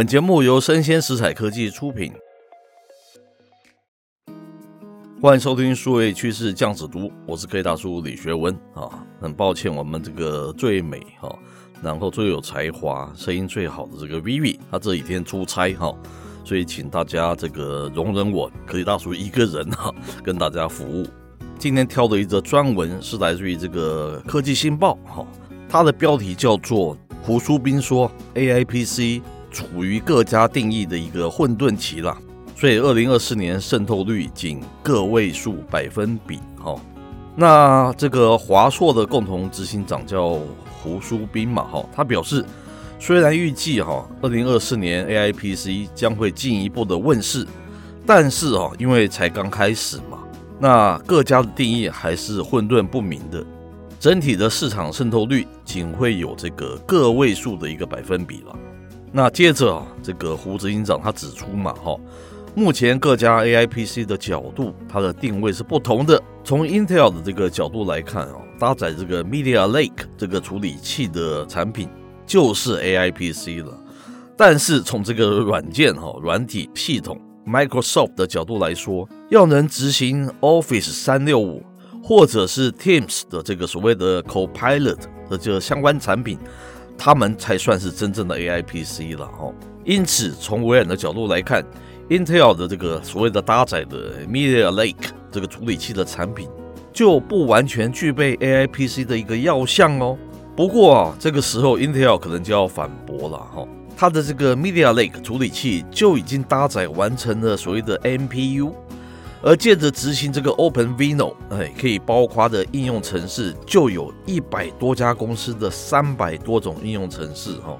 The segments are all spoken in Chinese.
本节目由生鲜食材科技出品，欢迎收听数位趋势酱子读，我是科技大叔李学文啊。很抱歉，我们这个最美哈，然后最有才华、声音最好的这个 Vivi，他这几天出差哈，所以请大家这个容忍我科技大叔一个人哈，跟大家服务。今天挑的一则专文是来自于这个科技新报哈，它的标题叫做“胡书斌说 AIPC 处于各家定义的一个混沌期了”，所以二零二四年渗透率仅个位数百分比哈。那这个华硕的共同执行长叫胡书斌嘛哈，他表示，虽然预计哈二零二四年 AIPC 将会进一步的问世，但是哈因为才刚开始嘛。那各家的定义还是混沌不明的，整体的市场渗透率仅会有这个个位数的一个百分比了。那接着啊，这个胡执行长他指出嘛，哈，目前各家 AI PC 的角度，它的定位是不同的。从 Intel 的这个角度来看啊，搭载这个 Media Lake 这个处理器的产品就是 AI PC 了。但是从这个软件哈，软体系统。Microsoft 的角度来说，要能执行 Office 三六五或者是 Teams 的这个所谓的 Copilot 的这个相关产品，他们才算是真正的 AI PC 了哦。因此，从微软的角度来看，Intel 的这个所谓的搭载的 Media Lake 这个处理器的产品，就不完全具备 AI PC 的一个要项哦。不过啊，这个时候 Intel 可能就要反驳了哈。它的这个 Media Lake 处理器就已经搭载完成了所谓的 MPU 而借着执行这个 OpenVINO，哎，可以包括的应用程式就有一百多家公司的三百多种应用程式哈。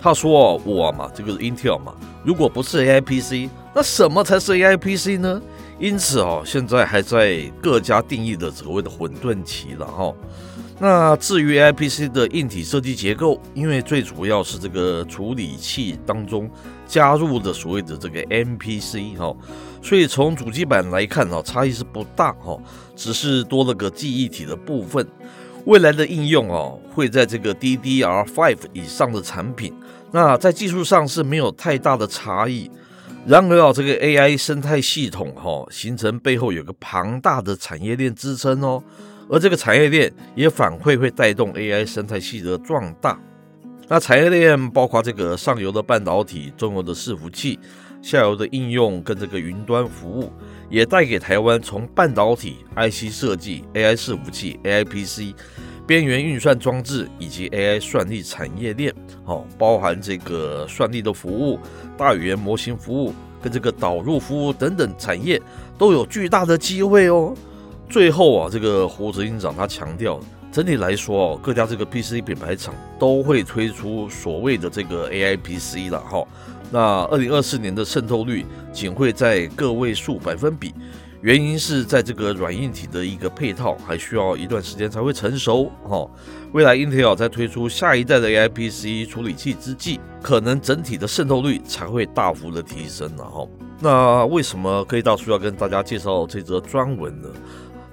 他说我嘛，这个是 Intel 嘛，如果不是 AI PC，那什么才是 AI PC 呢？因此哦，现在还在各家定义的所谓的混沌期了哈。那至于 IPC 的硬体设计结构，因为最主要是这个处理器当中加入的所谓的这个 MPC 哈，所以从主机板来看哈，差异是不大哈，只是多了个记忆体的部分。未来的应用哦，会在这个 DDR5 以上的产品，那在技术上是没有太大的差异。然而啊，这个 AI 生态系统哈，形成背后有个庞大的产业链支撑哦。而这个产业链也反馈会带动 AI 生态系的壮大。那产业链包括这个上游的半导体、中游的伺服器、下游的应用跟这个云端服务，也带给台湾从半导体、IC 设计、AI 伺服器、AI PC、边缘运算装置以及 AI 算力产业链，哦，包含这个算力的服务、大语言模型服务跟这个导入服务等等产业，都有巨大的机会哦。最后啊，这个胡执行长他强调，整体来说哦，各家这个 PC 品牌厂都会推出所谓的这个 AI PC 了哈。那二零二四年的渗透率仅会在个位数百分比，原因是在这个软硬体的一个配套还需要一段时间才会成熟哈。未来 Intel 在推出下一代的 AI PC 处理器之际，可能整体的渗透率才会大幅的提升了哈。那为什么科技大叔要跟大家介绍这则专文呢？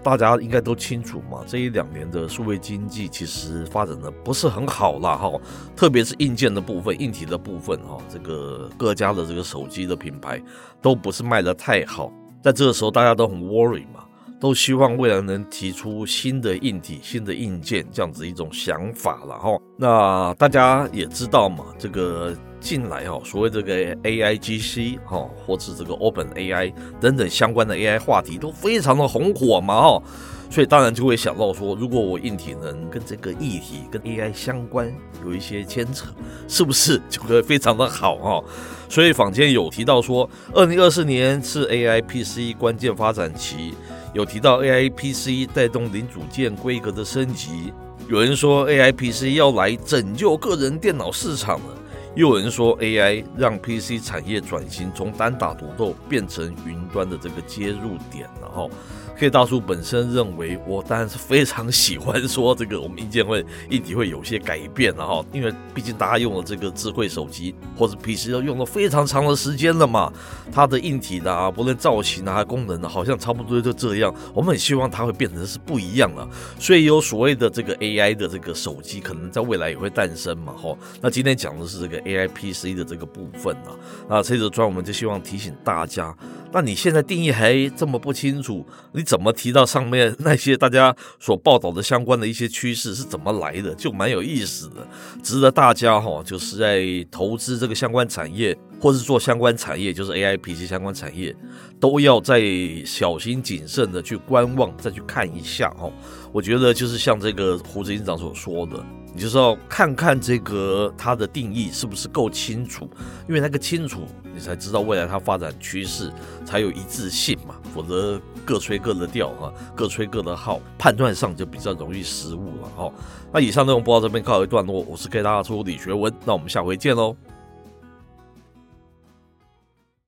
大家应该都清楚嘛，这一两年的数位经济其实发展的不是很好啦哈，特别是硬件的部分、硬体的部分哈，这个各家的这个手机的品牌都不是卖得太好，在这个时候大家都很 worry 嘛，都希望未来能提出新的硬体、新的硬件这样子一种想法了哈。那大家也知道嘛，这个。进来哦，所谓这个 AIGC 哈，或是这个 Open AI 等等相关的 AI 话题都非常的红火嘛哈，所以当然就会想到说，如果我硬体能跟这个议题跟 AI 相关有一些牵扯，是不是就会非常的好哈？所以坊间有提到说，二零二四年是 AI PC 关键发展期，有提到 AI PC 带动零组件规格的升级，有人说 AI PC 要来拯救个人电脑市场了。又有人说 AI 让 PC 产业转型从单打独斗变成云端的这个接入点，然后。K 大叔本身认为，我当然是非常喜欢说这个我们硬件会硬体会有些改变了哈，因为毕竟大家用了这个智慧手机或者 PC 都用了非常长的时间了嘛，它的硬体的啊，不论造型啊、功能啊，好像差不多就这样。我们很希望它会变成是不一样了，所以有所谓的这个 AI 的这个手机，可能在未来也会诞生嘛哈。那今天讲的是这个 AI PC 的这个部分啊，那这则专我们就希望提醒大家。那你现在定义还这么不清楚，你怎么提到上面那些大家所报道的相关的一些趋势是怎么来的？就蛮有意思的，值得大家哈，就是在投资这个相关产业，或是做相关产业，就是 AI PC 相关产业，都要再小心谨慎的去观望，再去看一下哦。我觉得就是像这个胡子院长所说的。你就是要看看这个它的定义是不是够清楚，因为那个清楚，你才知道未来它发展趋势才有一致性嘛，否则各吹各的调哈，各吹各的号，判断上就比较容易失误了哈。那以上内容播到这边告一段落，我是 K 大叔李学文，那我们下回见喽。